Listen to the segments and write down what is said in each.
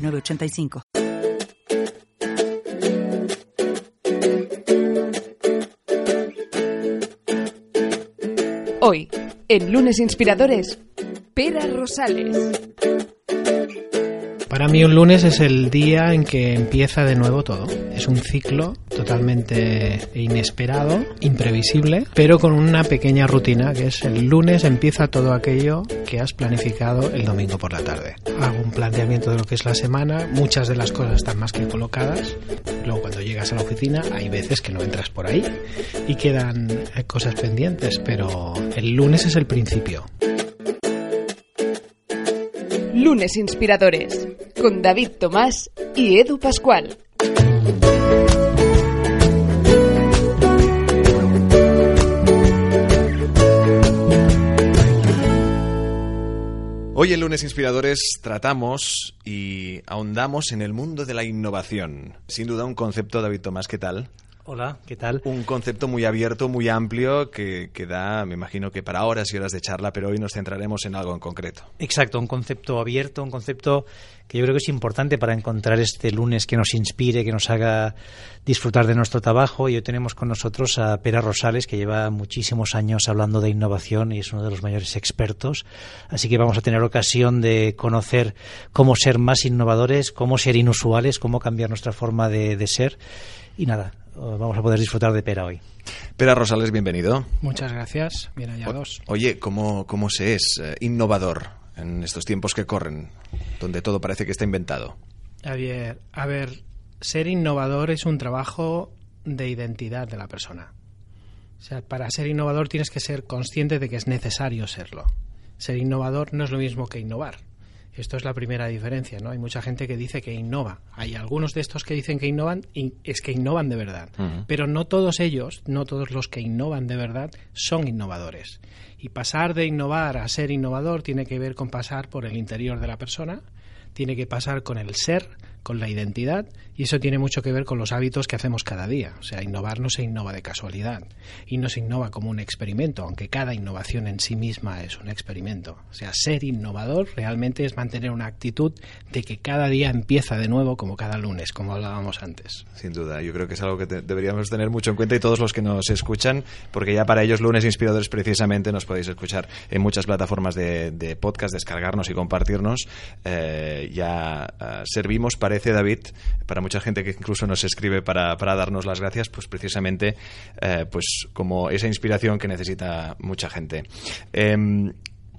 906985. Hoy, en Lunes Inspiradores, Pera Rosales. Para mí un lunes es el día en que empieza de nuevo todo. Es un ciclo totalmente inesperado, imprevisible, pero con una pequeña rutina que es el lunes empieza todo aquello que has planificado el domingo por la tarde. Hago un planteamiento de lo que es la semana, muchas de las cosas están más que colocadas. Luego cuando llegas a la oficina hay veces que no entras por ahí y quedan eh, cosas pendientes, pero el lunes es el principio. Lunes Inspiradores, con David Tomás y Edu Pascual. Hoy en Lunes Inspiradores tratamos y ahondamos en el mundo de la innovación. Sin duda un concepto, David Tomás, ¿qué tal? Hola, ¿qué tal? Un concepto muy abierto, muy amplio, que, que, da, me imagino que para horas y horas de charla, pero hoy nos centraremos en algo en concreto. Exacto, un concepto abierto, un concepto que yo creo que es importante para encontrar este lunes que nos inspire, que nos haga disfrutar de nuestro trabajo. Y hoy tenemos con nosotros a Pera Rosales, que lleva muchísimos años hablando de innovación y es uno de los mayores expertos. Así que vamos a tener ocasión de conocer cómo ser más innovadores, cómo ser inusuales, cómo cambiar nuestra forma de, de ser. Y nada, vamos a poder disfrutar de Pera hoy. Pera Rosales, bienvenido. Muchas gracias, bien hallados. Oye, ¿cómo, cómo se es eh, innovador en estos tiempos que corren, donde todo parece que está inventado? A ver, a ver, ser innovador es un trabajo de identidad de la persona. O sea, para ser innovador tienes que ser consciente de que es necesario serlo. Ser innovador no es lo mismo que innovar. Esto es la primera diferencia, ¿no? Hay mucha gente que dice que innova. Hay algunos de estos que dicen que innovan y es que innovan de verdad. Uh -huh. Pero no todos ellos, no todos los que innovan de verdad son innovadores. Y pasar de innovar a ser innovador tiene que ver con pasar por el interior de la persona, tiene que pasar con el ser, con la identidad y eso tiene mucho que ver con los hábitos que hacemos cada día. O sea, innovar no se innova de casualidad y no se innova como un experimento, aunque cada innovación en sí misma es un experimento. O sea, ser innovador realmente es mantener una actitud de que cada día empieza de nuevo como cada lunes, como hablábamos antes. Sin duda, yo creo que es algo que deberíamos tener mucho en cuenta y todos los que nos escuchan, porque ya para ellos lunes inspiradores precisamente nos podéis escuchar en muchas plataformas de, podcast, descargarnos y compartirnos. Eh, ya uh, servimos, parece David, para mucha gente que incluso nos escribe para, para darnos las gracias, pues precisamente eh, pues como esa inspiración que necesita mucha gente. Eh,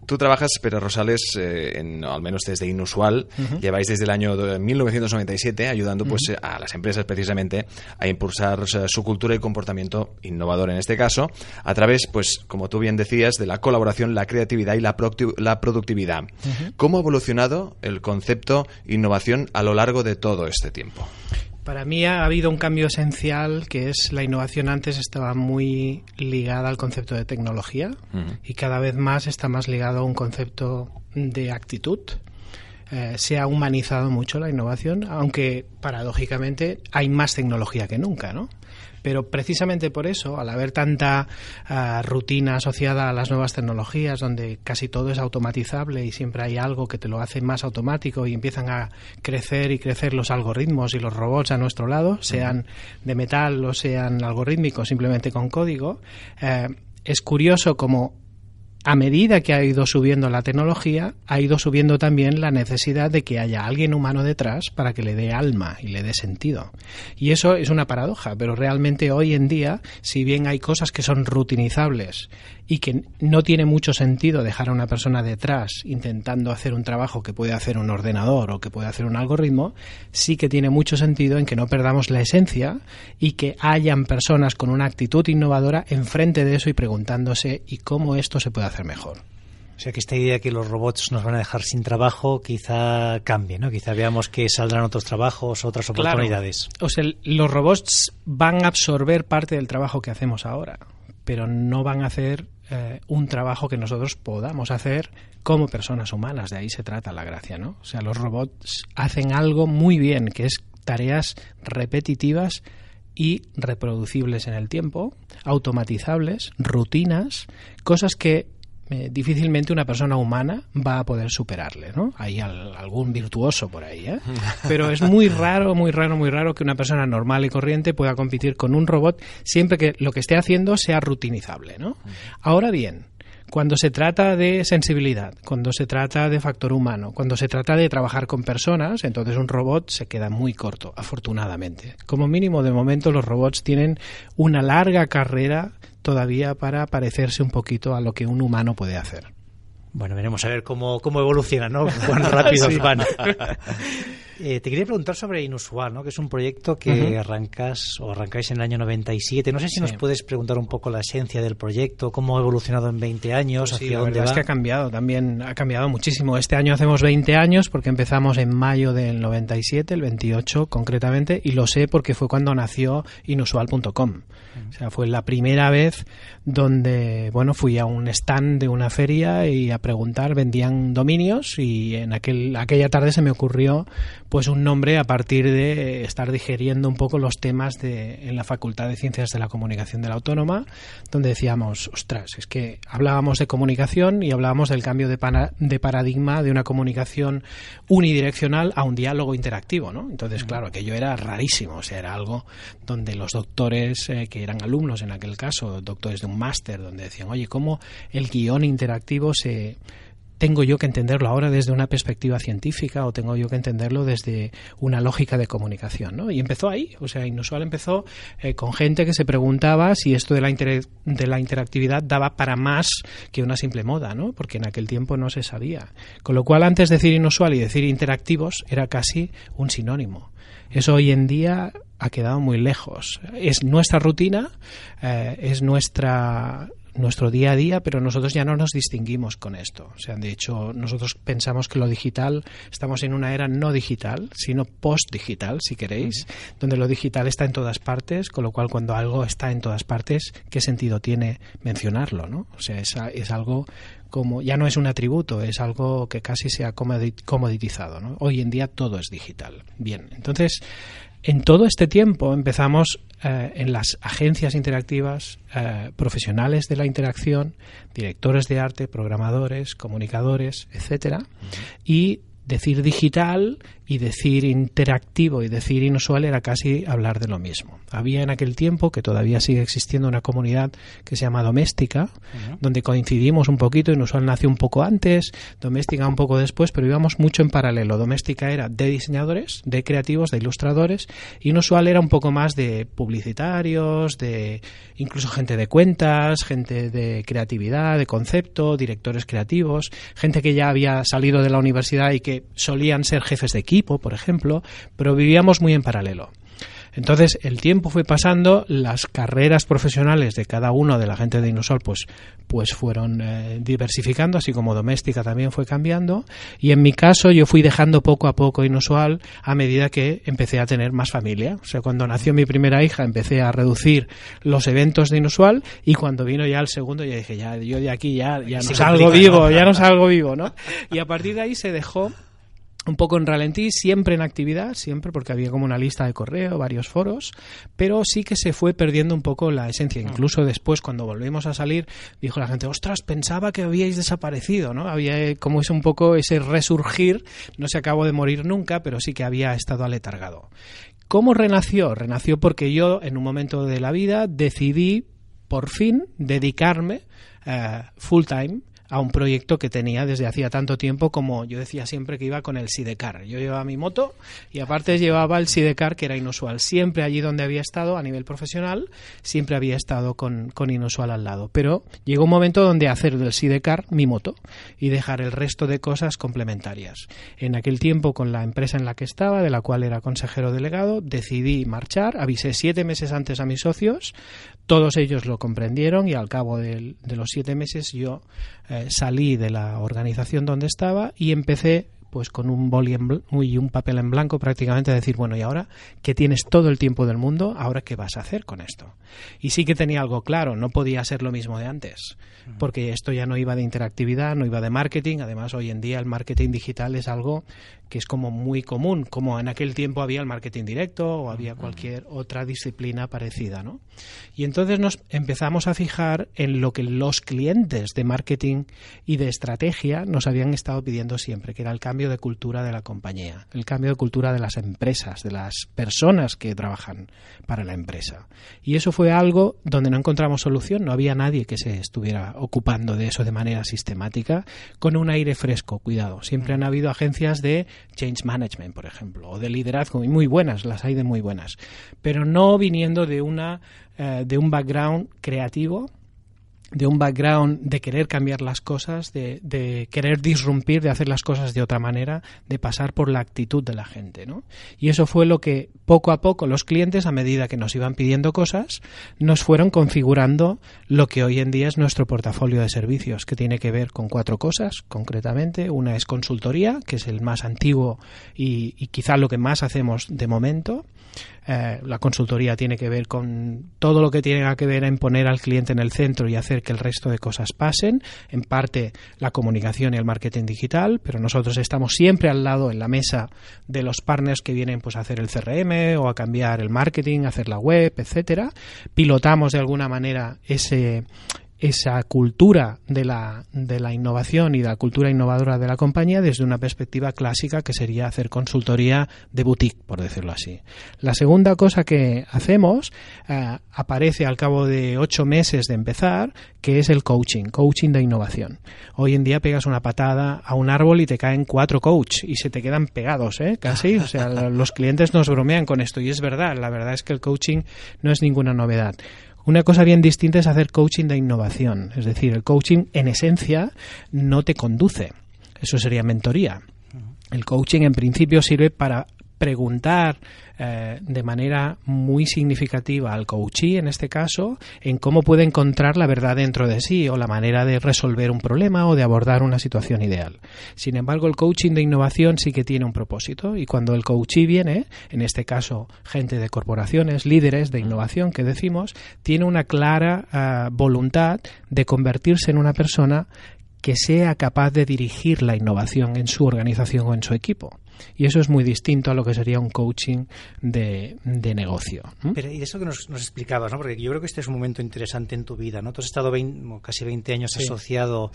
Tú trabajas, Pérez Rosales, eh, en, al menos desde Inusual, uh -huh. lleváis desde el año 1997 ayudando pues, uh -huh. a las empresas precisamente a impulsar o sea, su cultura y comportamiento innovador en este caso, a través, pues como tú bien decías, de la colaboración, la creatividad y la, la productividad. Uh -huh. ¿Cómo ha evolucionado el concepto innovación a lo largo de todo este tiempo? Para mí ha habido un cambio esencial que es la innovación antes estaba muy ligada al concepto de tecnología uh -huh. y cada vez más está más ligado a un concepto de actitud. Eh, se ha humanizado mucho la innovación, aunque paradójicamente hay más tecnología que nunca, ¿no? Pero precisamente por eso, al haber tanta uh, rutina asociada a las nuevas tecnologías, donde casi todo es automatizable y siempre hay algo que te lo hace más automático y empiezan a crecer y crecer los algoritmos y los robots a nuestro lado, sean de metal o sean algorítmicos simplemente con código, eh, es curioso como a medida que ha ido subiendo la tecnología, ha ido subiendo también la necesidad de que haya alguien humano detrás para que le dé alma y le dé sentido. Y eso es una paradoja, pero realmente hoy en día, si bien hay cosas que son rutinizables y que no tiene mucho sentido dejar a una persona detrás intentando hacer un trabajo que puede hacer un ordenador o que puede hacer un algoritmo, sí que tiene mucho sentido en que no perdamos la esencia y que hayan personas con una actitud innovadora enfrente de eso y preguntándose ¿y cómo esto se puede hacer mejor? sea que esta idea de que los robots nos van a dejar sin trabajo quizá cambie, ¿no? Quizá veamos que saldrán otros trabajos, otras oportunidades. O sea, los robots van a absorber parte del trabajo que hacemos ahora, pero no van a hacer eh, un trabajo que nosotros podamos hacer como personas humanas. De ahí se trata la gracia, ¿no? O sea, los robots hacen algo muy bien, que es tareas repetitivas y reproducibles en el tiempo, automatizables, rutinas, cosas que eh, difícilmente una persona humana va a poder superarle, ¿no? Hay algún virtuoso por ahí, ¿eh? Pero es muy raro, muy raro, muy raro que una persona normal y corriente pueda competir con un robot siempre que lo que esté haciendo sea rutinizable, ¿no? Ahora bien, cuando se trata de sensibilidad, cuando se trata de factor humano, cuando se trata de trabajar con personas, entonces un robot se queda muy corto, afortunadamente. Como mínimo, de momento, los robots tienen una larga carrera todavía para parecerse un poquito a lo que un humano puede hacer. Bueno, veremos a ver cómo, cómo evoluciona, ¿no? Cuán rápido van. Eh, te quería preguntar sobre Inusual, ¿no? que es un proyecto que arrancas o arrancáis en el año 97. No sé si nos puedes preguntar un poco la esencia del proyecto, cómo ha evolucionado en 20 años, pues hacia la verdad es que ha cambiado también, ha cambiado muchísimo. Este año hacemos 20 años porque empezamos en mayo del 97, el 28 concretamente, y lo sé porque fue cuando nació inusual.com. O sea, fue la primera vez donde, bueno, fui a un stand de una feria y a preguntar, vendían dominios y en aquel, aquella tarde se me ocurrió pues un nombre a partir de estar digeriendo un poco los temas de, en la Facultad de Ciencias de la Comunicación de la Autónoma, donde decíamos, ostras, es que hablábamos de comunicación y hablábamos del cambio de, paradigma de una comunicación unidireccional a un diálogo interactivo, ¿no? Entonces, claro, aquello era rarísimo, o sea, era algo donde los doctores eh, que eran alumnos en aquel caso, doctores de un máster, donde decían, oye, ¿cómo el guion interactivo se tengo yo que entenderlo ahora desde una perspectiva científica o tengo yo que entenderlo desde una lógica de comunicación, ¿no? Y empezó ahí, o sea, Inusual empezó eh, con gente que se preguntaba si esto de la, de la interactividad daba para más que una simple moda, ¿no? Porque en aquel tiempo no se sabía. Con lo cual, antes de decir inusual y decir interactivos era casi un sinónimo. Eso hoy en día ha quedado muy lejos. Es nuestra rutina, eh, es nuestra nuestro día a día, pero nosotros ya no nos distinguimos con esto. O sea, de hecho, nosotros pensamos que lo digital, estamos en una era no digital, sino post-digital, si queréis, donde lo digital está en todas partes, con lo cual cuando algo está en todas partes, ¿qué sentido tiene mencionarlo? ¿no? O sea, es, es algo como, ya no es un atributo, es algo que casi se ha comoditizado. ¿no? Hoy en día todo es digital. Bien, entonces, en todo este tiempo empezamos eh, en las agencias interactivas, eh, profesionales de la interacción, directores de arte, programadores, comunicadores, etcétera, y decir digital y decir interactivo y decir inusual era casi hablar de lo mismo. Había en aquel tiempo, que todavía sigue existiendo, una comunidad que se llama Doméstica, donde coincidimos un poquito, inusual nació un poco antes, Doméstica un poco después, pero íbamos mucho en paralelo. Doméstica era de diseñadores, de creativos, de ilustradores, inusual era un poco más de publicitarios, de incluso gente de cuentas, gente de creatividad, de concepto, directores creativos, gente que ya había salido de la universidad y que solían ser jefes de equipo por ejemplo, pero vivíamos muy en paralelo. Entonces el tiempo fue pasando, las carreras profesionales de cada uno de la gente de Inusual pues, pues fueron eh, diversificando, así como doméstica también fue cambiando. Y en mi caso yo fui dejando poco a poco Inusual a medida que empecé a tener más familia. O sea, cuando nació mi primera hija empecé a reducir los eventos de Inusual y cuando vino ya el segundo ya dije, ya yo de aquí ya, ya no salgo vivo, ya no salgo vivo, ¿no? Y a partir de ahí se dejó un poco en ralentí, siempre en actividad, siempre porque había como una lista de correo, varios foros, pero sí que se fue perdiendo un poco la esencia. Incluso después, cuando volvimos a salir, dijo la gente, ostras, pensaba que habíais desaparecido, ¿no? Había como es un poco ese resurgir, no se acabó de morir nunca, pero sí que había estado aletargado. ¿Cómo renació? Renació porque yo, en un momento de la vida, decidí, por fin, dedicarme uh, full time a un proyecto que tenía desde hacía tanto tiempo como yo decía siempre que iba con el Sidecar. Yo llevaba mi moto y aparte llevaba el Sidecar que era inusual. Siempre allí donde había estado a nivel profesional, siempre había estado con, con inusual al lado. Pero llegó un momento donde hacer del Sidecar mi moto y dejar el resto de cosas complementarias. En aquel tiempo con la empresa en la que estaba, de la cual era consejero delegado, decidí marchar, avisé siete meses antes a mis socios, todos ellos lo comprendieron y al cabo de, los siete meses yo eh, salí de la organización donde estaba y empecé pues con un boli y un papel en blanco prácticamente a decir, bueno, y ahora que tienes todo el tiempo del mundo, ahora qué vas a hacer con esto. Y sí que tenía algo claro, no podía ser lo mismo de antes, porque esto ya no iba de interactividad, no iba de marketing, además hoy en día el marketing digital es algo que es como muy común, como en aquel tiempo había el marketing directo o había cualquier otra disciplina parecida, ¿no? Y entonces nos empezamos a fijar en lo que los clientes de marketing y de estrategia nos habían estado pidiendo siempre, que era el cambio de cultura de la compañía, el cambio de cultura de las empresas, de las personas que trabajan para la empresa. Y eso fue algo donde no encontramos solución, no había nadie que se estuviera ocupando de eso de manera sistemática, con un aire fresco, cuidado. Siempre han habido agencias de change management, por ejemplo, o de liderazgo, y muy buenas, las hay de muy buenas, pero no viniendo de una eh, de un background creativo de un background de querer cambiar las cosas, de, querer disrumpir, de hacer las cosas de otra manera, de pasar por la actitud de la gente, ¿no? Y eso fue lo que poco a poco los clientes, a medida que nos iban pidiendo cosas, nos fueron configurando lo que hoy en día es nuestro portafolio de servicios, que tiene que ver con cuatro cosas, concretamente. Una es consultoría, que es el más antiguo y, y quizá lo que más hacemos de momento. Eh, la consultoría tiene que ver con todo lo que tiene que ver en poner al cliente en el centro y hacer que el resto de cosas pasen. En parte la comunicación y el marketing digital, pero nosotros estamos siempre al lado en la mesa de los partners que vienen pues a hacer el CRM o a cambiar el marketing, a hacer la web, etcétera. Pilotamos de alguna manera ese esa cultura de la, de la innovación y de la cultura innovadora de la compañía desde una perspectiva clásica que sería hacer consultoría de boutique, por decirlo así. La segunda cosa que hacemos eh, aparece al cabo de ocho meses de empezar, que es el coaching, coaching de innovación. Hoy en día pegas una patada a un árbol y te caen cuatro coach y se te quedan pegados, ¿eh? Casi. O sea, los clientes nos bromean con esto y es verdad. La verdad es que el coaching no es ninguna novedad. Una cosa bien distinta es hacer coaching de innovación. Es decir, el coaching en esencia no te conduce. Eso sería mentoría. El coaching en principio sirve para preguntar eh, de manera muy significativa al coachee, en este caso, en cómo puede encontrar la verdad dentro de sí o la manera de resolver un problema o de abordar una situación ideal. Sin embargo, el coaching de innovación sí que tiene un propósito y cuando el coachee viene, en este caso gente de corporaciones, líderes de innovación que decimos, tiene una clara eh, voluntad de convertirse en una persona que sea capaz de dirigir la innovación en su organización o en su equipo. Y eso es muy distinto a lo que sería un coaching de, de negocio. Pero y eso que nos, nos, explicabas, ¿no? porque yo creo que este es un momento interesante en tu vida. ¿no? Tú has estado casi 20 años asociado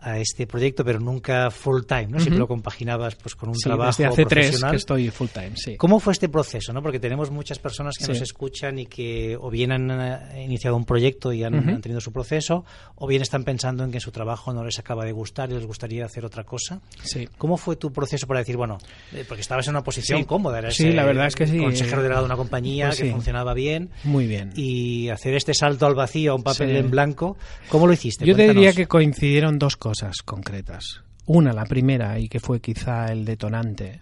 a este proyecto, pero nunca full time, ¿no? Siempre lo compaginabas pues con un trabajo desde hace tres que estoy full time, sí. ¿Cómo fue este proceso, no? Porque tenemos muchas personas que nos escuchan y que o bien han eh, iniciado un proyecto y han, tenido su proceso, o bien están pensando en que su trabajo no les acaba de gustar y les gustaría hacer otra cosa. Sí. ¿Cómo fue tu proceso para decir, bueno, eh, porque estabas en una posición cómoda, eras sí, la verdad es que sí. consejero delegado de una compañía pues que funcionaba bien. Muy bien. Y hacer este salto al vacío a un papel en blanco, ¿cómo lo hiciste? Yo te diría que coincidieron dos cosas concretas. Una, la primera, y que fue quizá el detonante,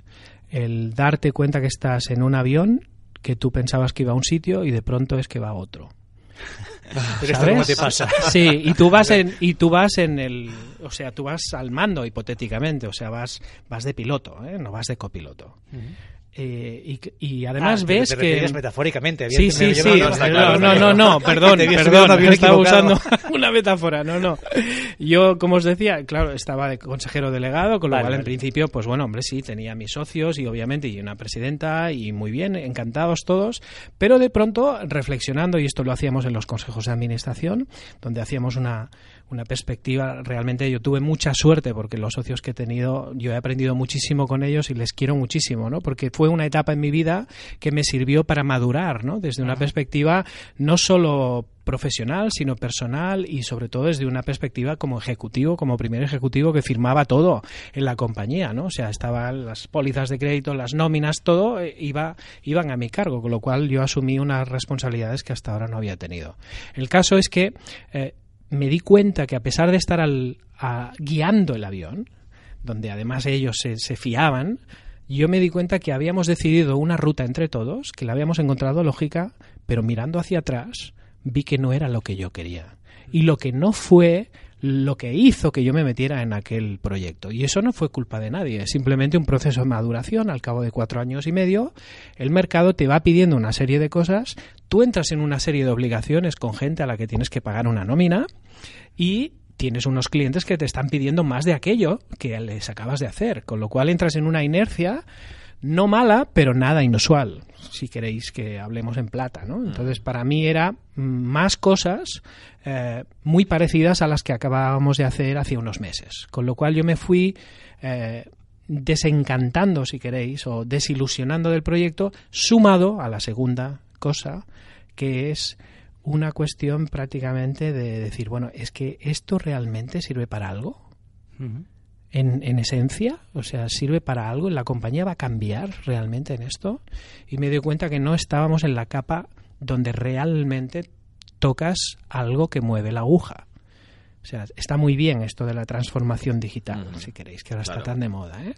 el darte cuenta que estás en un avión que tú pensabas que iba a un sitio y de pronto es que va a otro. ¿Sabes? te pasa? Sí, y tú vas en y tú vas en el, o sea, tú vas al mando hipotéticamente, o sea, vas vas de piloto, ¿eh? no vas de copiloto. Eh, y, además ah, ves te que metafóricamente sí sí sí no, no no no perdón perdón estaba usando una metáfora no no. Yo como os decía claro estaba de consejero delegado con lo cual en principio pues bueno hombre sí tenía mis socios y obviamente y una presidenta y muy bien encantados todos. Pero de pronto reflexionando y esto lo hacíamos en los consejos de administración donde hacíamos una una perspectiva. Realmente yo tuve mucha suerte porque los socios que he tenido, yo he aprendido muchísimo con ellos y les quiero muchísimo, ¿no? Porque fue una etapa en mi vida que me sirvió para madurar, ¿no? Desde una perspectiva no solo profesional, sino personal y sobre todo desde una perspectiva como ejecutivo, como primer ejecutivo que firmaba todo en la compañía, ¿no? O sea, estaban las pólizas de crédito, las nóminas, todo eh, iba, iban a mi cargo, con lo cual yo asumí unas responsabilidades que hasta ahora no había tenido. El caso es que eh, me di cuenta que a pesar de estar al, guiando el avión, donde además ellos se, se, fiaban, yo me di cuenta que habíamos decidido una ruta entre todos, que la habíamos encontrado lógica, pero mirando hacia atrás vi que no era lo que yo quería. Y lo que no fue lo que hizo que yo me metiera en aquel proyecto. Y eso no fue culpa de nadie, es simplemente un proceso de maduración. Al cabo de cuatro años y medio, el mercado te va pidiendo una serie de cosas, tú entras en una serie de obligaciones con gente a la que tienes que pagar una nómina y tienes unos clientes que te están pidiendo más de aquello que les acabas de hacer, con lo cual entras en una inercia no mala, pero nada inusual, si queréis que hablemos en plata, ¿no? Mm. Entonces, para mí era más cosas eh, muy parecidas a las que acabábamos de hacer hace unos meses, con lo cual yo me fui eh, desencantando, si queréis, o desilusionando del proyecto, sumado a la segunda cosa, que es una cuestión prácticamente de decir, bueno, es que esto realmente sirve para algo en, esencia, o sea, sirve para algo, la compañía va a cambiar realmente en esto y me doy cuenta que no estábamos en la capa donde realmente tocas algo que mueve la aguja. O sea, está muy bien esto de la transformación digital, si queréis, que ahora está tan de moda, ¿eh?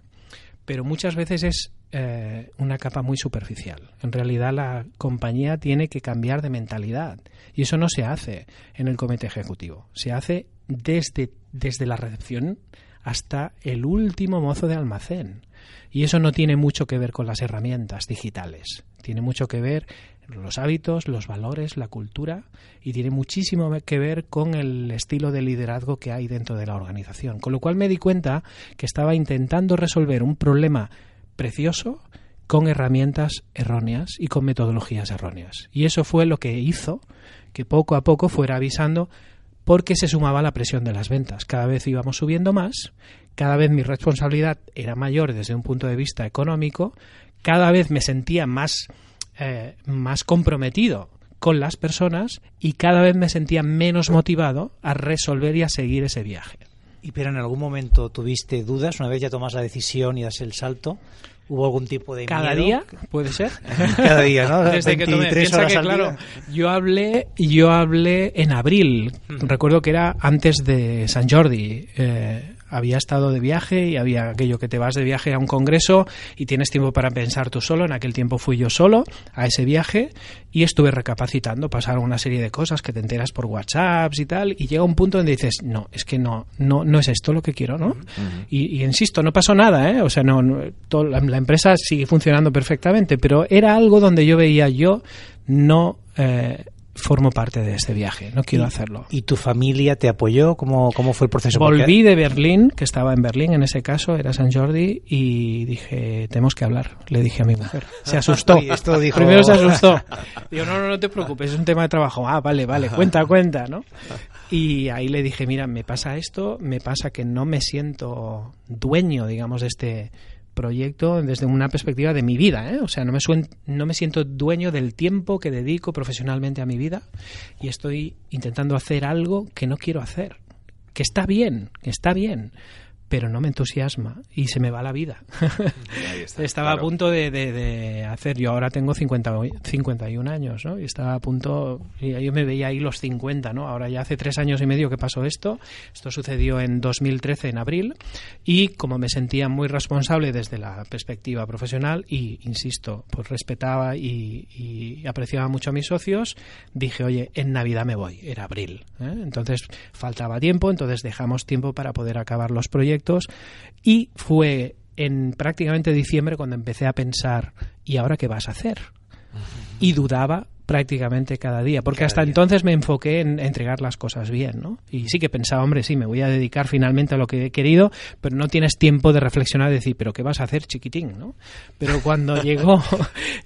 pero muchas veces es eh, una capa muy superficial. En realidad la compañía tiene que cambiar de mentalidad y eso no se hace en el comité ejecutivo, se hace desde, desde la recepción hasta el último mozo de almacén. Y eso no tiene mucho que ver con las herramientas digitales, tiene mucho que ver los hábitos, los valores, la cultura y tiene muchísimo que ver con el estilo de liderazgo que hay dentro de la organización. Con lo cual me di cuenta que estaba intentando resolver un problema precioso con herramientas erróneas y con metodologías erróneas. Y eso fue lo que hizo que poco a poco fuera avisando porque se sumaba la presión de las ventas. Cada vez íbamos subiendo más, cada vez mi responsabilidad era mayor desde un punto de vista económico, cada vez me sentía más, eh, más comprometido con las personas y cada vez me sentía menos motivado a resolver y a seguir ese viaje. ¿Y pero en algún momento tuviste dudas una vez ya tomas la decisión y das el salto? ¿Hubo algún tipo de Cada día, puede ser. Cada día, ¿no? Desde que tomé, piensa que, claro, yo hablé, yo hablé en abril. Recuerdo que era antes de San Jordi. Eh, había estado de viaje y había aquello que te vas de viaje a un congreso y tienes tiempo para pensar tú solo. En aquel tiempo fui yo solo a ese viaje y estuve recapacitando. Pasaron una serie de cosas que te enteras por WhatsApp y tal y llega un punto donde dices, no, es que no, no, no es esto lo que quiero, ¿no? y, insisto, no pasó nada, ¿eh? O sea, no, la, empresa sigue funcionando perfectamente, pero era algo donde yo veía yo no... Eh, formo parte de este viaje, no quiero hacerlo. ¿Y tu familia te apoyó? ¿Cómo, cómo fue el proceso? Volví de Berlín, que estaba en Berlín en ese caso, era San Jordi, y dije, tenemos que hablar, le dije a mi mujer. Se asustó. esto dijo... Primero se asustó. Digo, no, no, no te preocupes, es un tema de trabajo. Ah, vale, vale, cuenta, cuenta, ¿no? Y ahí le dije, mira, me pasa esto, me pasa que no me siento dueño, digamos, de este proyecto desde una perspectiva de mi vida, ¿eh? o sea, no me, no me siento dueño del tiempo que dedico profesionalmente a mi vida y estoy intentando hacer algo que no quiero hacer, que está bien, que está bien, pero no me entusiasma y se me va la vida. estaba a punto de, hacer, yo ahora tengo 50, 51 años, ¿no? Y estaba a punto, y yo me veía ahí los 50, ¿no? Ahora ya hace tres años y medio que pasó esto, esto sucedió en 2013, en abril, y como me sentía muy responsable desde la perspectiva profesional y, insisto, pues respetaba y, y apreciaba mucho a mis socios, dije, oye, en Navidad me voy, era abril. ¿eh? Entonces faltaba tiempo, entonces dejamos tiempo para poder acabar los proyectos y fue en prácticamente diciembre cuando empecé a pensar, ¿y ahora qué vas a hacer? Y dudaba prácticamente cada día, porque hasta entonces me enfoqué en entregar las cosas bien, ¿no? Y sí que pensaba, hombre, sí, me voy a dedicar finalmente a lo que he querido, pero no tienes tiempo de reflexionar y decir, pero ¿qué vas a hacer, chiquitín, no? Pero cuando llegó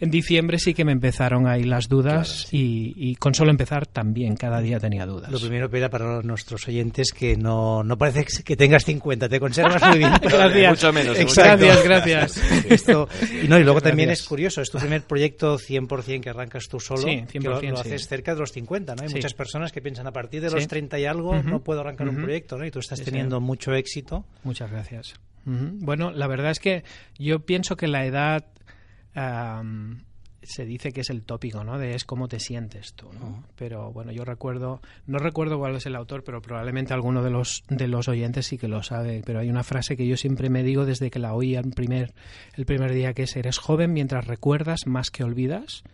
en diciembre sí que me empezaron ahí las dudas y, con solo empezar también cada día tenía dudas. Lo primero, Pera, para nuestros oyentes que no, no parece que tengas 50, te conservas muy bien. gracias. Mucho menos. Gracias, gracias. Esto, y, no, y luego también es curioso, es tu primer proyecto 100% que arrancas tú solo sí, lo, haces cerca de los 50, ¿no? Hay muchas personas que piensan a partir de los 30 y algo no puedo arrancar un proyecto, ¿no? Y tú estás teniendo mucho éxito. Muchas gracias. Bueno, la verdad es que yo pienso que la edad se dice que es el tópico, ¿no? De es cómo te sientes tú, ¿no? Pero bueno, yo recuerdo, no recuerdo cuál es el autor, pero probablemente alguno de los de los oyentes sí que lo sabe. Pero hay una frase que yo siempre me digo desde que la oí el primer el primer día que es eres joven mientras recuerdas más que olvidas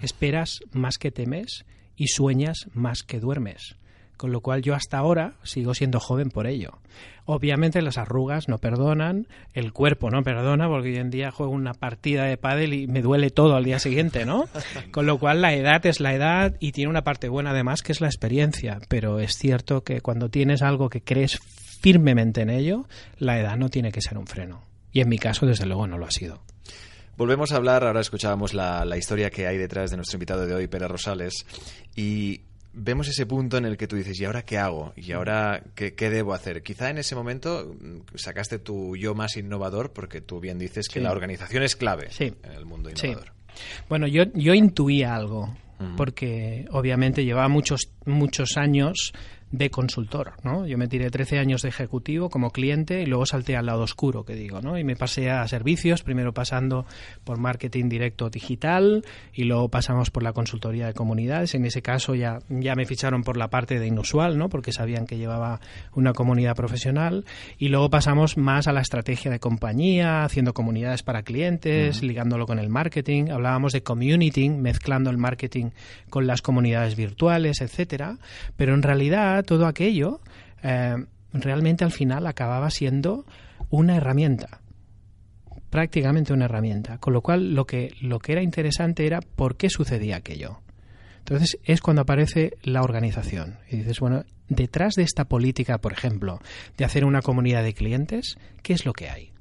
esperas más que temes y sueñas más que duermes. Con lo cual yo hasta ahora sigo siendo joven por ello. Obviamente las arrugas no perdonan, el cuerpo no perdona, porque hoy en día juego una partida de pádel y me duele todo al día siguiente, ¿no? Con lo cual la edad es la edad y tiene una parte buena además que es la experiencia. Pero es cierto que cuando tienes algo que crees firmemente en ello, la edad no tiene que ser un freno. Y en mi caso, desde luego, no lo ha sido. Volvemos a hablar, ahora escuchábamos la, la, historia que hay detrás de nuestro invitado de hoy, Pérez Rosales, y vemos ese punto en el que tú dices, ¿y ahora qué hago? ¿Y ahora qué, qué, debo hacer? Quizá en ese momento mm, sacaste tu yo más innovador, porque tú bien dices que la organización es clave sí. en el mundo innovador. Sí. Bueno, yo, yo intuía algo, uh -huh. porque obviamente llevaba muchos, muchos años de consultor, ¿no? Yo me tiré 13 años de ejecutivo como cliente y luego salté al lado oscuro, que digo, ¿no? Y me pasé a servicios, primero pasando por marketing directo digital y luego pasamos por la consultoría de comunidades. En ese caso ya, ya me ficharon por la parte de inusual, ¿no? Porque sabían que llevaba una comunidad profesional y luego pasamos más a la estrategia de compañía, haciendo comunidades para clientes, uh -huh. ligándolo con el marketing. Hablábamos de community, mezclando el marketing con las comunidades virtuales, etcétera. Pero en realidad todo aquello eh, realmente al final acababa siendo una herramienta prácticamente una herramienta. Con lo cual lo que lo que era interesante era por qué sucedía aquello. Entonces es cuando aparece la organización. Y dices bueno detrás de esta política por ejemplo de hacer una comunidad de clientes qué es lo que hay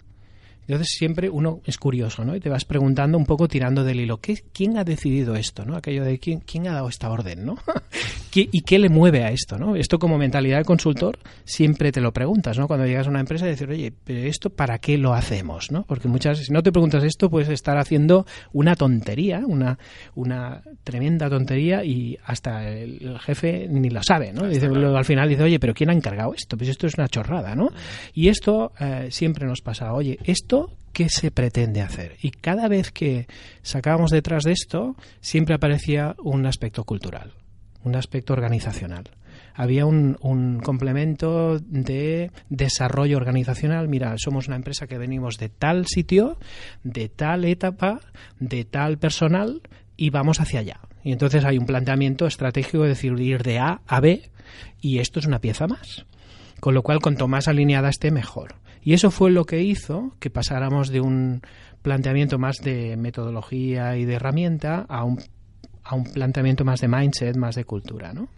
entonces siempre uno es curioso, ¿no? Y te vas preguntando un poco tirando del hilo, ¿qué, ¿quién ha decidido esto, ¿no? Aquello de quién, quién ha dado esta orden, ¿no? ¿Y qué le mueve a esto, ¿no? Esto como mentalidad de consultor siempre te lo preguntas, ¿no? Cuando llegas a una empresa y decir, oye, pero esto para qué lo hacemos, ¿no? Porque muchas veces si no te preguntas esto puedes estar haciendo una tontería, una, una tremenda tontería y hasta el, el jefe ni lo sabe, ¿no? Dice, luego al final dice, oye, pero ¿quién ha encargado esto? Pues esto es una chorrada, ¿no? Y esto eh, siempre nos pasa, oye, esto qué se pretende hacer. Y cada vez que sacábamos detrás de esto, siempre aparecía un aspecto cultural, un aspecto organizacional. Había un, un, complemento de desarrollo organizacional. Mira, somos una empresa que venimos de tal sitio, de tal etapa, de tal personal y vamos hacia allá. Y entonces hay un planteamiento estratégico de decir ir de A a B y esto es una pieza más. Con lo cual, cuanto más alineada esté, mejor. Y eso fue lo que hizo que pasáramos de un planteamiento más de metodología y de herramienta a un, a un planteamiento más de mindset, más de cultura, ¿no?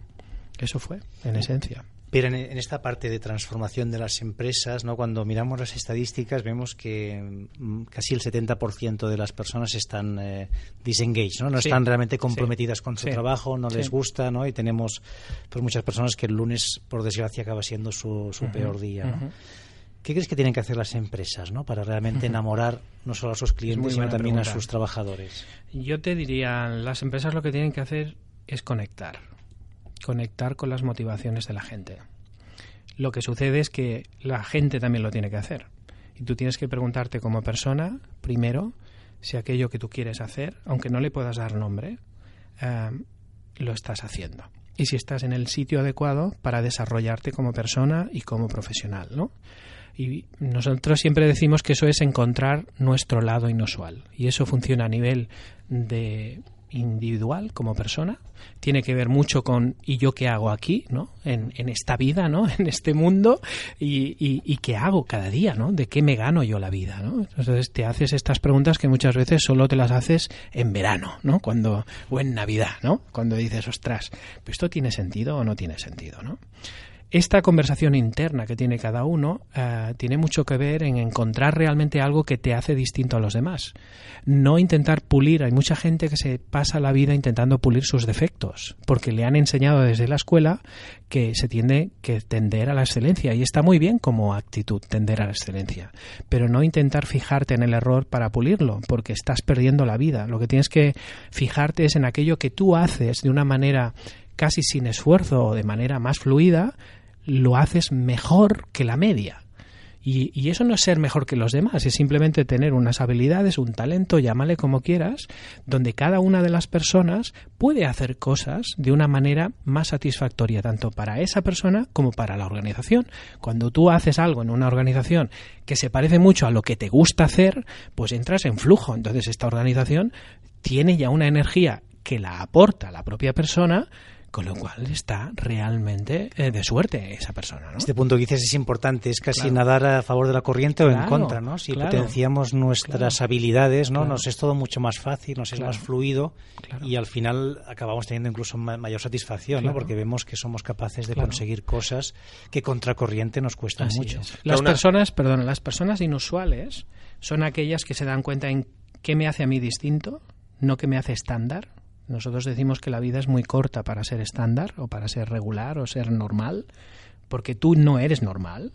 Eso fue, en esencia. Pero en, en, esta parte de transformación de las empresas, ¿no? cuando miramos las estadísticas, vemos que mm, casi el 70% de las personas están eh, disengaged, ¿no? no sí. están realmente comprometidas sí. con su sí. trabajo, no les gusta, ¿no? y tenemos pues, muchas personas que el lunes, por desgracia, acaba siendo su, su uh -huh. peor día. ¿no? Uh -huh. ¿Qué crees que tienen que hacer las empresas ¿no? para realmente enamorar no solo a sus clientes, sino también pregunta. a sus trabajadores? Yo te diría, las empresas lo que tienen que hacer es conectar, conectar con las motivaciones de la gente. Lo que sucede es que la gente también lo tiene que hacer. Y tú tienes que preguntarte como persona, primero, si aquello que tú quieres hacer, aunque no le puedas dar nombre, eh, lo estás haciendo y si estás en el sitio adecuado para desarrollarte como persona y como profesional, ¿no? Y nosotros siempre decimos que eso es encontrar nuestro lado inusual. Y eso funciona a nivel de individual como persona. Tiene que ver mucho con y yo qué hago aquí no en, en esta vida no en este mundo. Y, y, y, qué hago cada día no de qué me gano yo la vida no entonces te haces estas preguntas que muchas veces solo te las haces en verano no cuando o en navidad no cuando dices ostras esto tiene sentido o no tiene sentido no esta conversación interna que tiene cada uno uh, tiene mucho que ver en encontrar realmente algo que te hace distinto a los demás. No intentar pulir. Hay mucha gente que se pasa la vida intentando pulir sus defectos, porque le han enseñado desde la escuela que se tiende que tender a la excelencia. Y está muy bien como actitud tender a la excelencia. Pero no intentar fijarte en el error para pulirlo, porque estás perdiendo la vida. Lo que tienes que fijarte es en aquello que tú haces de una manera casi sin esfuerzo o de manera más fluida, lo haces mejor que la media. Y, y, eso no es ser mejor que los demás, es simplemente tener unas habilidades, un talento, llámale como quieras, donde cada una de las personas puede hacer cosas de una manera más satisfactoria, tanto para esa persona como para la organización. Cuando tú haces algo en una organización que se parece mucho a lo que te gusta hacer, pues entras en flujo. Entonces esta organización tiene ya una energía que la aporta la propia persona con lo cual está realmente eh, de suerte esa persona. ¿no? Este punto que dices es importante, es casi nadar a favor de la corriente o en contra, ¿no? Si potenciamos nuestras habilidades, ¿no? Nos es todo mucho más fácil, nos es más fluido y al final acabamos teniendo incluso mayor satisfacción, ¿no? Porque vemos que somos capaces de conseguir cosas que contra corriente nos cuestan mucho. Las personas, perdón, las personas inusuales son aquellas que se dan cuenta en qué me hace a mí distinto, no qué me hace estándar. Nosotros decimos que la vida es muy corta para ser estándar o para ser regular o ser normal, porque tú no eres normal.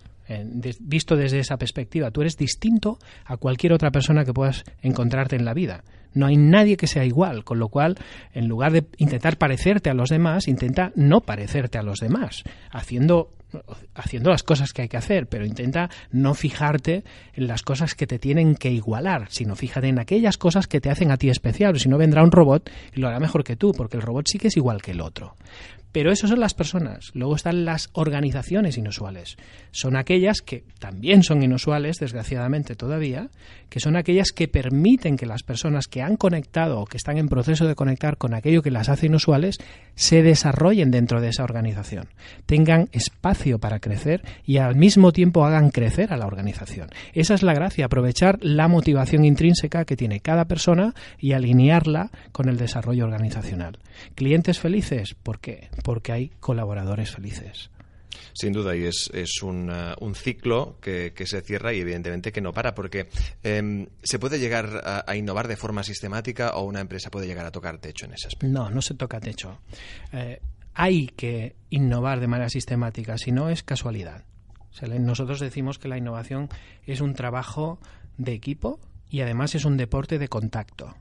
Visto desde esa perspectiva, tú eres distinto a cualquier otra persona que puedas encontrarte en la vida. No hay nadie que sea igual, con lo cual, en lugar de intentar parecerte a los demás, intenta no parecerte a los demás, haciendo haciendo las cosas que hay que hacer, pero intenta no fijarte en las cosas que te tienen que igualar, sino fíjate en aquellas cosas que te hacen a ti especial, si no vendrá un robot y lo hará mejor que tú, porque el robot sí que es igual que el otro. Pero eso son las personas. Luego están las organizaciones inusuales. Son aquellas que también son inusuales, desgraciadamente todavía, que son aquellas que permiten que las personas que han conectado o que están en proceso de conectar con aquello que las hace inusuales se desarrollen dentro de esa organización, tengan espacio para crecer y al mismo tiempo hagan crecer a la organización. Esa es la gracia, aprovechar la motivación intrínseca que tiene cada persona y alinearla con el desarrollo organizacional. ¿Clientes felices? ¿Por qué? Porque hay colaboradores felices. Sin duda, y es, un, uh, un, ciclo que, se cierra y evidentemente que no para, porque em, ¿se puede llegar a, innovar de forma sistemática o una empresa puede llegar a tocar techo en ese aspecto? No, no se toca techo. Eh, hay que innovar de manera sistemática, si no es casualidad. nosotros decimos que la innovación es un trabajo de equipo y además es un deporte de contacto.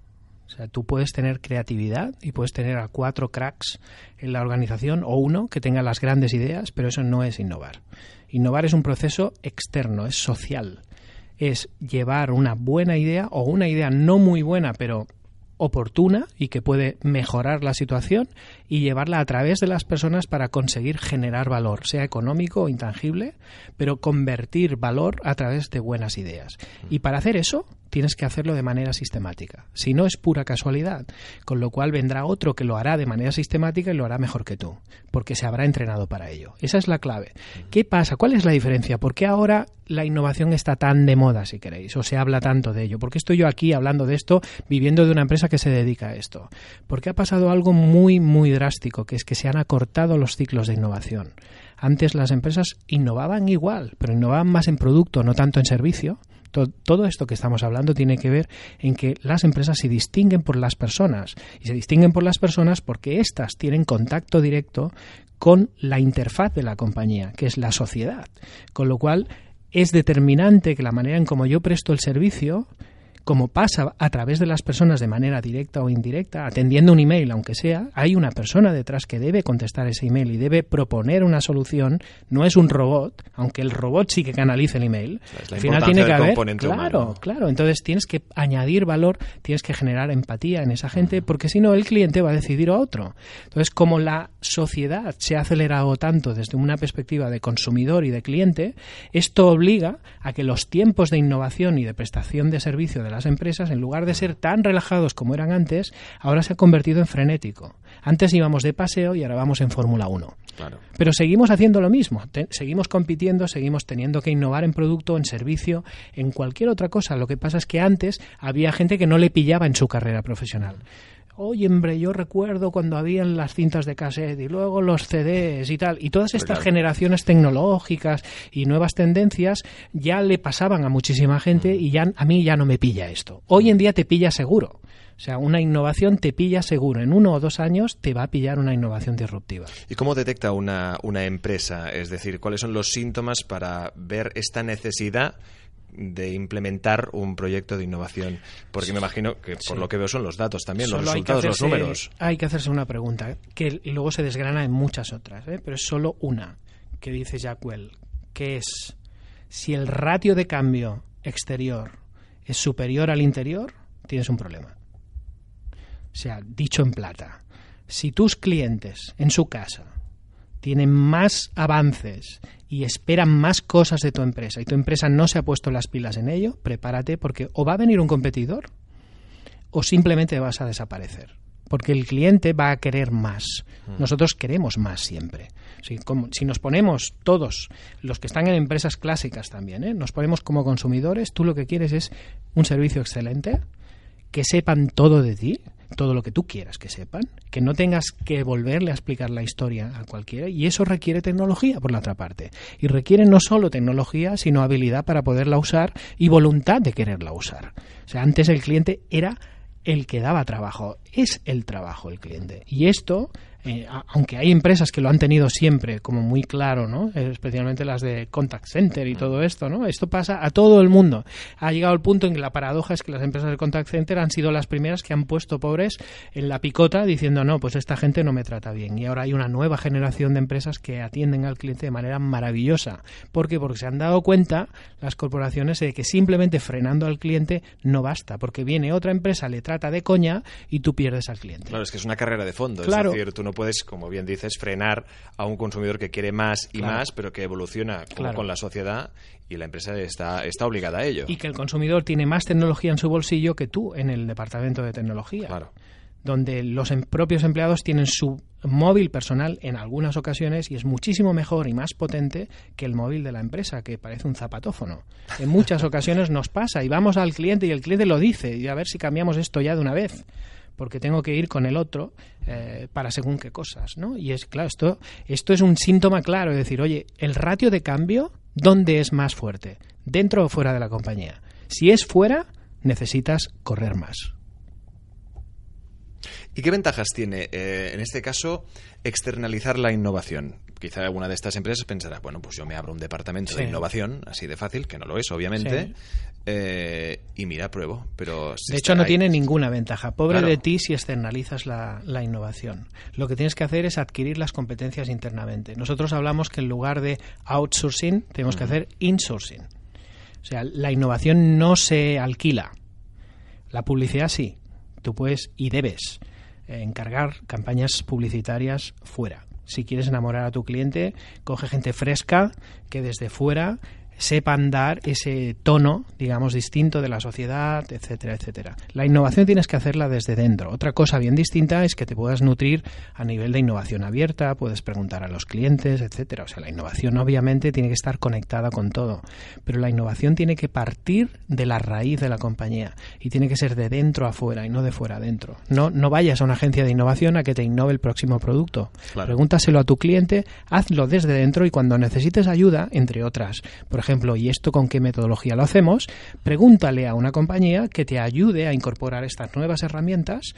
O sea, tú puedes tener creatividad y puedes tener a cuatro cracks en la organización o uno que tenga las grandes ideas, pero eso no es innovar. Innovar es un proceso externo, es social. Es llevar una buena idea o una idea no muy buena, pero oportuna y que puede mejorar la situación y llevarla a través de las personas para conseguir generar valor, sea económico o intangible, pero convertir valor a través de buenas ideas. Y para hacer eso, tienes que hacerlo de manera sistemática. Si no es pura casualidad, con lo cual vendrá otro que lo hará de manera sistemática y lo hará mejor que tú, porque se habrá entrenado para ello. Esa es la clave. ¿Qué pasa? ¿Cuál es la diferencia? ¿Por qué ahora la innovación está tan de moda, si queréis, o se habla tanto de ello? ¿Por qué estoy yo aquí hablando de esto, viviendo de una empresa que se dedica a esto? Porque ha pasado algo muy, muy drástico, que es que se han acortado los ciclos de innovación. Antes las empresas innovaban igual, pero innovaban más en producto, no tanto en servicio todo esto que estamos hablando tiene que ver en que las empresas se distinguen por las personas y se distinguen por las personas porque éstas tienen contacto directo con la interfaz de la compañía, que es la sociedad. Con lo cual es determinante que la manera en como yo presto el servicio como pasa a través de las personas de manera directa o indirecta, atendiendo un email, aunque sea, hay una persona detrás que debe contestar ese email y debe proponer una solución. No es un robot, aunque el robot sí que canalice el email. al final tiene que haber. Claro, claro. Entonces tienes que añadir valor, tienes que generar empatía en esa gente, porque si no el cliente va a decidir a otro. Entonces, como la sociedad se ha acelerado tanto desde una perspectiva de consumidor y de cliente, esto obliga a que los tiempos de innovación y de prestación de servicio de las empresas, en lugar de ser tan relajados como eran antes, ahora se ha convertido en frenético. Antes íbamos de paseo y ahora vamos en Fórmula 1. Pero seguimos haciendo lo mismo, seguimos compitiendo, seguimos teniendo que innovar en producto, en servicio, en cualquier otra cosa. Lo que pasa es que antes había gente que no le pillaba en su carrera profesional. Oye, hombre, yo recuerdo cuando habían las cintas de cassette y luego los CDs y tal, y todas estas generaciones tecnológicas y nuevas tendencias ya le pasaban a muchísima gente y ya a mí ya no me pilla esto. Hoy en día te pilla seguro. O sea, una innovación te pilla seguro. En uno o dos años te va a pillar una innovación disruptiva. ¿Y cómo detecta una, una empresa? Es decir, ¿cuáles son los síntomas para ver esta necesidad de implementar un proyecto de innovación? Porque me imagino que por lo que veo son los datos también, los resultados, los números. Hay que hacerse una pregunta que luego se desgrana en muchas otras, ¿eh? pero es solo una que dice Jackwell, que es si el ratio de cambio exterior es superior al interior, tienes un problema. O sea, dicho en plata, si tus clientes en su casa tienen más avances y esperan más cosas de tu empresa y tu empresa no se ha puesto las pilas en ello, prepárate porque o va a venir un competidor o simplemente vas a desaparecer porque el cliente va a querer más. Mm. Nosotros queremos más siempre. Si, como, si nos ponemos todos, los que están en empresas clásicas también, ¿eh? nos ponemos como consumidores, tú lo que quieres es un servicio excelente, que sepan todo de ti, todo lo que tú quieras que sepan, que no tengas que volverle a explicar la historia a cualquiera, y eso requiere tecnología por la otra parte. Y requiere no solo tecnología, sino habilidad para poderla usar y voluntad de quererla usar. O sea, antes el cliente era el que daba trabajo, es el trabajo el cliente. Y esto eh, aunque hay empresas que lo han tenido siempre como muy claro, ¿no? Eh, especialmente las de contact center y todo esto, ¿no? Esto pasa a todo el mundo. Ha llegado el punto en que la paradoja es que las empresas de contact center han sido las primeras que han puesto pobres en la picota diciendo, no, pues esta gente no me trata bien. Y ahora hay una nueva generación de empresas que atienden al cliente de manera maravillosa. ¿Por qué? Porque se han dado cuenta las corporaciones de que simplemente frenando al cliente no basta, porque viene otra empresa, le trata de coña y tú pierdes al cliente. Claro, es que es una carrera de fondo. Claro. Es decir, tú no puedes, como bien dices, frenar a un consumidor que quiere más y más, pero que evoluciona con la sociedad y la empresa está, está obligada a ello. Y que el consumidor tiene más tecnología en su bolsillo que tú en el departamento de tecnología. Claro donde los em, propios empleados tienen su móvil personal en algunas ocasiones y es muchísimo mejor y más potente que el móvil de la empresa, que parece un zapatófono. En muchas ocasiones nos pasa y vamos al cliente y el cliente lo dice y a ver si cambiamos esto ya de una vez porque tengo que ir con el otro eh, para según qué cosas, ¿no? Y es claro, esto, esto es un síntoma claro, de decir, oye, el ratio de cambio, ¿dónde es más fuerte? ¿Dentro o fuera de la compañía? Si es fuera, necesitas correr más. ¿Y qué ventajas tiene, eh, en este caso, externalizar la innovación? Quizá alguna de estas empresas pensará, bueno, pues yo me abro un departamento de innovación, así de fácil, que no lo es, obviamente, eh, y mira, pruebo. Pero de hecho, no tiene ninguna ventaja. Pobre de ti si externalizas la, innovación. Lo que tienes que hacer es adquirir las competencias internamente. Nosotros hablamos que en lugar de outsourcing, tenemos que hacer insourcing. O sea, la innovación no se alquila. La publicidad sí. Tú puedes y debes encargar campañas publicitarias fuera. Si quieres enamorar a tu cliente, coge gente fresca que desde fuera sepan dar ese tono, digamos, distinto de la sociedad, etcétera, etcétera. La innovación tienes que hacerla desde dentro. Otra cosa bien distinta es que te puedas nutrir a nivel de innovación abierta, puedes preguntar a los clientes, etcétera. O sea, la innovación obviamente tiene que estar conectada con todo, pero la innovación tiene que partir de la raíz de la compañía y tiene que ser de dentro a fuera y no de fuera a dentro. No, no vayas a una agencia de innovación a que te innove el próximo producto. Pregúntaselo a tu cliente, hazlo desde dentro y cuando necesites ayuda, entre otras, por ejemplo, ¿y esto con qué metodología lo hacemos? Pregúntale a una compañía que te ayude a incorporar estas nuevas herramientas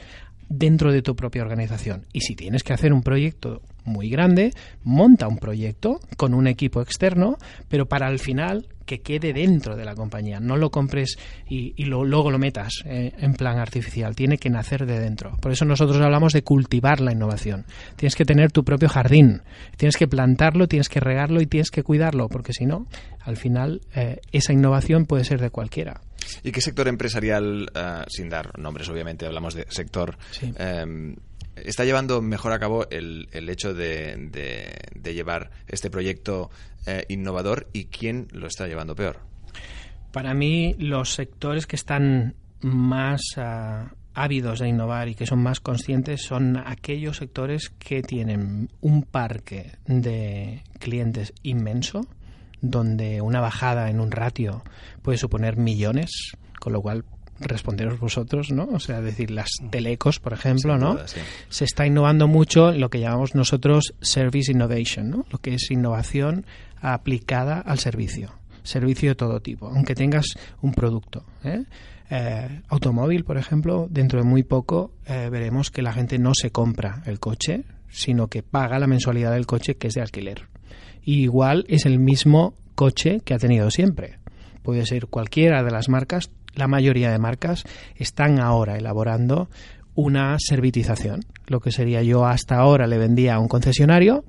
dentro de tu propia organización. Y si tienes que hacer un proyecto muy grande, monta un proyecto con un equipo externo, pero para al final que quede dentro de la compañía. No lo compres y, luego lo metas eh, en plan artificial. Tiene que nacer de dentro. Por eso nosotros hablamos de cultivar la innovación. Tienes que tener tu propio jardín. Tienes que plantarlo, tienes que regarlo y tienes que cuidarlo, porque si no, al final eh, esa innovación puede ser de cualquiera. ¿Y qué sector empresarial, eh, sin dar nombres obviamente, hablamos de sector, em, está llevando mejor a cabo el, el hecho de, de, llevar este proyecto eh, innovador y quién lo está llevando peor? Para mí, los sectores que están más ah, ávidos de innovar y que son más conscientes son aquellos sectores que tienen un parque de clientes inmenso, donde una bajada en un ratio puede suponer millones, con lo cual responderos vosotros, ¿no? O sea, decir, las telecos, por ejemplo, ¿no? Se está innovando mucho en lo que llamamos nosotros Service Innovation, ¿no? Lo que es innovación aplicada al servicio. Servicio de todo tipo, aunque tengas un producto. ¿eh? Eh, automóvil, por ejemplo, dentro de muy poco eh, veremos que la gente no se compra el coche, sino que paga la mensualidad del coche que es de alquiler. Y igual es el mismo coche que ha tenido siempre. Puede ser cualquiera de las marcas, la mayoría de marcas están ahora elaborando una servitización. Lo que sería yo hasta ahora le vendía a un concesionario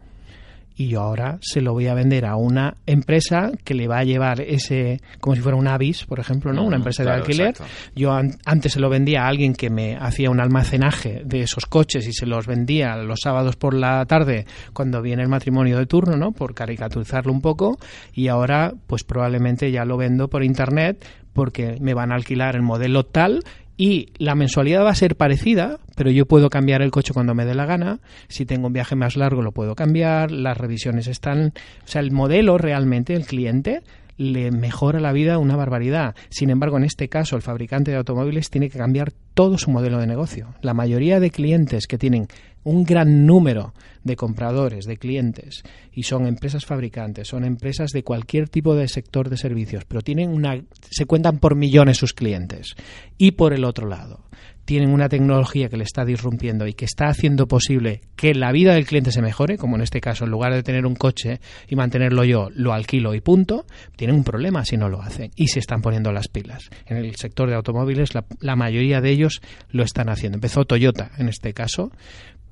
y yo ahora se lo voy a vender a una empresa que le va a llevar ese, como si fuera un Avis, por ejemplo, ¿no? una empresa de alquiler. Yo antes se lo vendía a alguien que me hacía un almacenaje de esos coches y se los vendía los sábados por la tarde cuando viene el matrimonio de turno, ¿no? Por caricaturizarlo un poco. Y ahora, pues probablemente ya lo vendo por internet porque me van a alquilar el modelo tal y la mensualidad va a ser parecida pero yo puedo cambiar el coche cuando me dé la gana. Si tengo un viaje más largo, lo puedo cambiar. Las revisiones están. O sea, el modelo realmente, el cliente, le mejora la vida una barbaridad. Sin embargo, en este caso, el fabricante de automóviles tiene que cambiar todo su modelo de negocio. La mayoría de clientes que tienen un gran número de compradores, de clientes, y son empresas fabricantes, son empresas de cualquier tipo de sector de servicios, pero tienen una, se cuentan por millones sus clientes. Y por el otro lado, tienen una tecnología que le está disrumpiendo y que está haciendo posible que la vida del cliente se mejore, como en este caso, en lugar de tener un coche y mantenerlo yo, lo alquilo y punto, tienen un problema si no lo hacen y se están poniendo las pilas. En el sector de automóviles, la, mayoría de ellos lo están haciendo. Empezó Toyota, en este caso,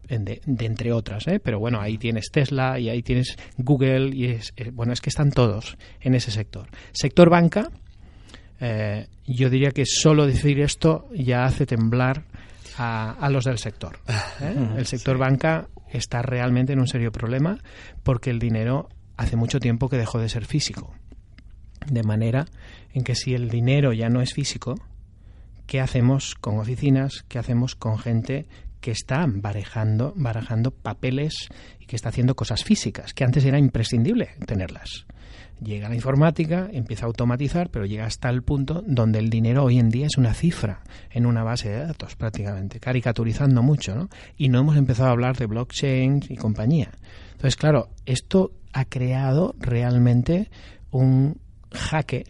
de, entre otras, ¿eh? pero bueno, ahí tienes Tesla y ahí tienes Google y es, eh, bueno, es que están todos en ese sector. Sector banca, eh, yo diría que solo decir esto ya hace temblar a, los del sector. ¿eh? El sector banca está realmente en un serio problema porque el dinero hace mucho tiempo que dejó de ser físico. De manera en que si el dinero ya no es físico, ¿qué hacemos con oficinas? ¿Qué hacemos con gente que está barajando, barajando papeles y que está haciendo cosas físicas, que antes era imprescindible tenerlas? Llega la informática, empieza a automatizar, pero llega hasta el punto donde el dinero hoy en día es una cifra en una base de datos prácticamente, caricaturizando mucho, ¿no? Y no hemos empezado a hablar de blockchain y compañía. Entonces, claro, esto ha creado realmente un jaque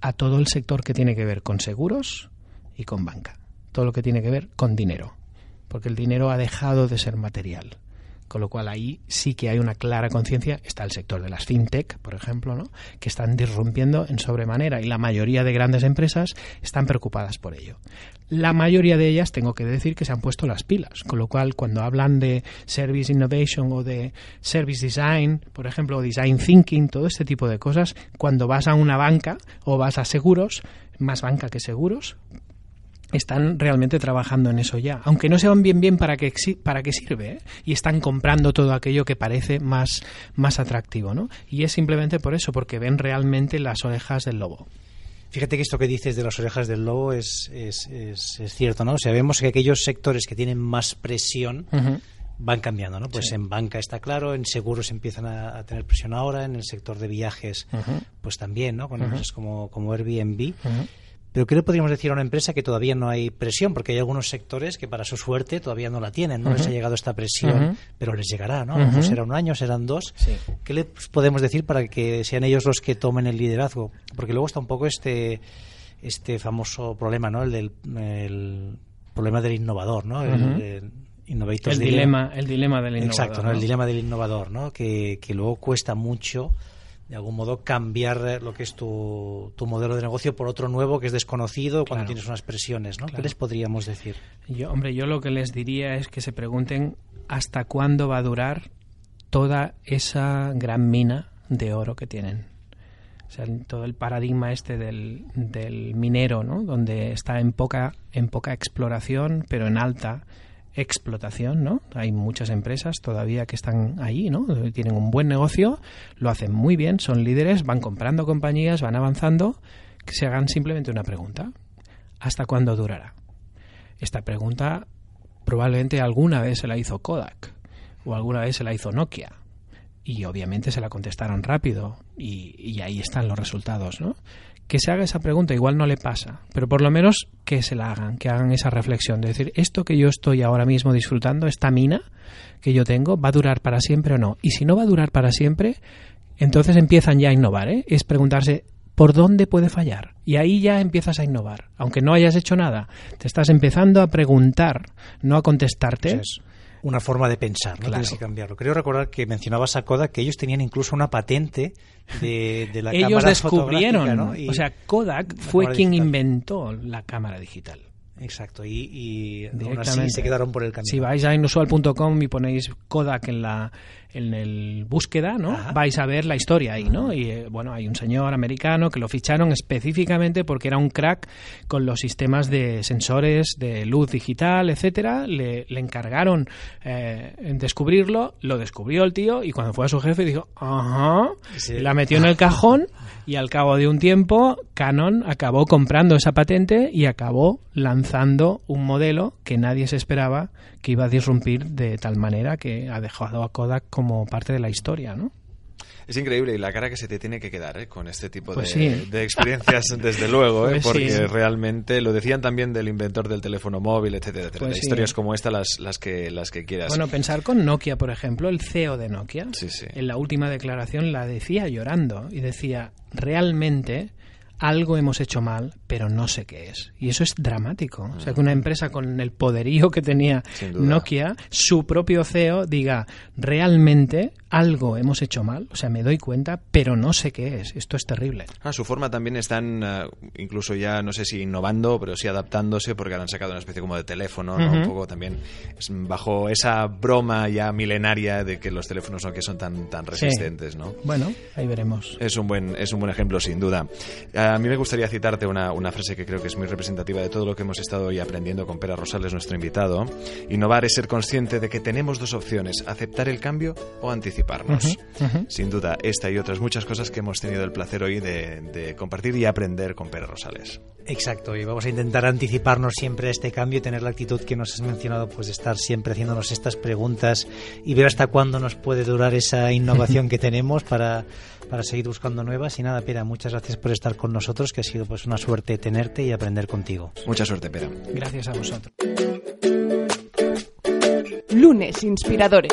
a todo el sector que tiene que ver con seguros y con banca, todo lo que tiene que ver con dinero, porque el dinero ha dejado de ser material con lo cual ahí sí que hay una clara conciencia. Está el sector de las fintech, por ejemplo, ¿no? que están disrumpiendo en sobremanera y la mayoría de grandes empresas están preocupadas por ello. La mayoría de ellas, tengo que decir, que se han puesto las pilas, con lo cual cuando hablan de Service Innovation o de Service Design, por ejemplo, Design Thinking, todo este tipo de cosas, cuando vas a una banca o vas a seguros, más banca que seguros, están realmente trabajando en eso ya, aunque no sepan bien bien para qué, para qué sirve, ¿eh? y están comprando todo aquello que parece más, más atractivo, ¿no? Y es simplemente por eso, porque ven realmente las orejas del lobo. Fíjate que esto que dices de las orejas del lobo es, es, es, cierto, ¿no? O sea, vemos que aquellos sectores que tienen más presión van cambiando, ¿no? Pues en banca está claro, en seguros empiezan a, tener presión ahora, en el sector de viajes, pues también, ¿no? Con empresas como, como Airbnb. Pero ¿qué le podríamos decir a una empresa que todavía no hay presión? Porque hay algunos sectores que para su suerte todavía no la tienen, no les ha llegado esta presión, pero les llegará, ¿no? A será un año, serán dos. ¿Qué les podemos decir para que sean ellos los que tomen el liderazgo? Porque luego está un poco este este famoso problema, ¿no? El del el problema del innovador, ¿no? el, dilema, el dilema del innovador. Exacto, ¿no? el dilema del innovador, ¿no? Que, que luego cuesta mucho de algún modo cambiar eh, lo que es tu, tu, modelo de negocio por otro nuevo que es desconocido cuando tienes unas presiones, ¿no? ¿Qué les podríamos decir? Yo, hombre, yo lo que les diría es que se pregunten hasta cuándo va a durar toda esa gran mina de oro que tienen. O sea, todo el paradigma este del, del minero, ¿no? Donde está en poca, en poca exploración, pero en alta explotación, ¿no? Hay muchas empresas todavía que están ahí, ¿no? Tienen un buen negocio, lo hacen muy bien, son líderes, van comprando compañías, van avanzando, que se hagan simplemente una pregunta. ¿Hasta cuándo durará? Esta pregunta probablemente alguna vez se la hizo Kodak o alguna vez se la hizo Nokia y obviamente se la contestaron rápido y, y ahí están los resultados, ¿no? Que se haga esa pregunta, igual no le pasa, pero por lo menos que se la hagan, que hagan esa reflexión de decir, esto que yo estoy ahora mismo disfrutando, esta mina que yo tengo, ¿va a durar para siempre o no? Y si no va a durar para siempre, entonces empiezan ya a innovar, ¿eh? Es preguntarse, ¿por dónde puede fallar? Y ahí ya empiezas a innovar, aunque no hayas hecho nada, te estás empezando a preguntar, no a contestarte una forma de pensar, no tienes que cambiarlo. Creo recordar que mencionabas a Kodak que ellos tenían incluso una patente de, de la ellos descubrieron, ¿no? o sea, Kodak fue quien inventó la cámara digital. Exacto, y, y aún así se quedaron por el camino. Si vais a inusual.com y ponéis Kodak en la en el búsqueda, ¿no? Vais a ver la historia ahí, ¿no? Y eh, bueno, hay un señor americano que lo ficharon específicamente porque era un crack con los sistemas de sensores de luz digital, etcétera. Le, encargaron eh, en descubrirlo, lo descubrió el tío y cuando fue a su jefe dijo, ajá, la metió en el cajón y al cabo de un tiempo Canon acabó comprando esa patente y acabó lanzando un modelo que nadie se esperaba que iba a disrumpir de tal manera que ha dejado a Kodak como parte de la historia, ¿no? Es increíble y la cara que se te tiene que quedar ¿eh? con este tipo pues de, experiencias, desde luego, ¿eh? Pues porque realmente lo decían también del inventor del teléfono móvil, etcétera, etcétera. Pues Historias como esta, las, las, que, las que quieras. Bueno, pensar con Nokia, por ejemplo, el CEO de Nokia, en la última declaración la decía llorando y decía, realmente algo hemos hecho mal, pero no sé qué es. Y eso es dramático. O sea, que una empresa con el poderío que tenía Nokia, su propio CEO diga, realmente algo hemos hecho mal, o sea, me doy cuenta, pero no sé qué es. Esto es terrible. Ah, su forma también están, uh, incluso ya, no sé si innovando, pero sí adaptándose, porque han sacado una especie como de teléfono, ¿no? Un poco también bajo esa broma ya milenaria de que los teléfonos Nokia son tan, tan resistentes, ¿no? Bueno, ahí veremos. Es un buen, es un buen ejemplo, sin duda. A mí me gustaría citarte una, una frase que creo que es muy representativa de todo lo que hemos estado hoy aprendiendo con Pera Rosales, nuestro invitado. Innovar es ser consciente de que tenemos dos opciones, aceptar el cambio o anticiparnos. Sin duda, esta y otras muchas cosas que hemos tenido el placer hoy de, compartir y aprender con Pera Rosales. Exacto, y vamos a intentar anticiparnos siempre a este cambio y tener la actitud que nos has mencionado, pues de estar siempre haciéndonos estas preguntas y ver hasta cuándo nos puede durar esa innovación que tenemos para para seguir buscando nuevas. Y nada, Pera, muchas gracias por estar con nosotros, que ha sido pues una suerte tenerte y aprender contigo. Mucha suerte, Pera. Gracias a vosotros. Lunes Inspiradores.